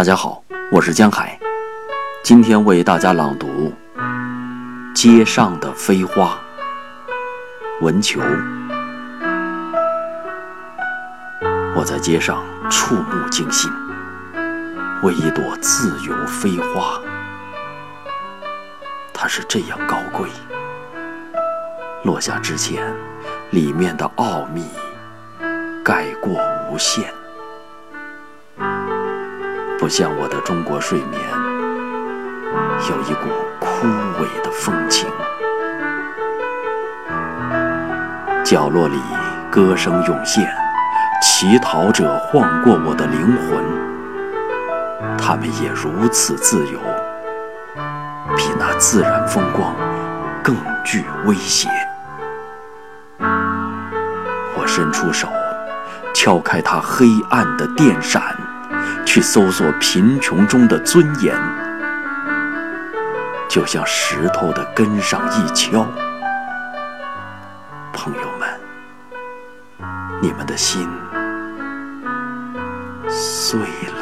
大家好，我是江海，今天为大家朗读《街上的飞花》。文球，我在街上触目惊心，为一朵自由飞花，它是这样高贵，落下之前，里面的奥秘盖过无限。不像我的中国睡眠，有一股枯萎的风情。角落里歌声涌现，乞讨者晃过我的灵魂。他们也如此自由，比那自然风光更具威胁。我伸出手，敲开它黑暗的电闪。去搜索贫穷中的尊严，就像石头的根上一敲。朋友们，你们的心碎了。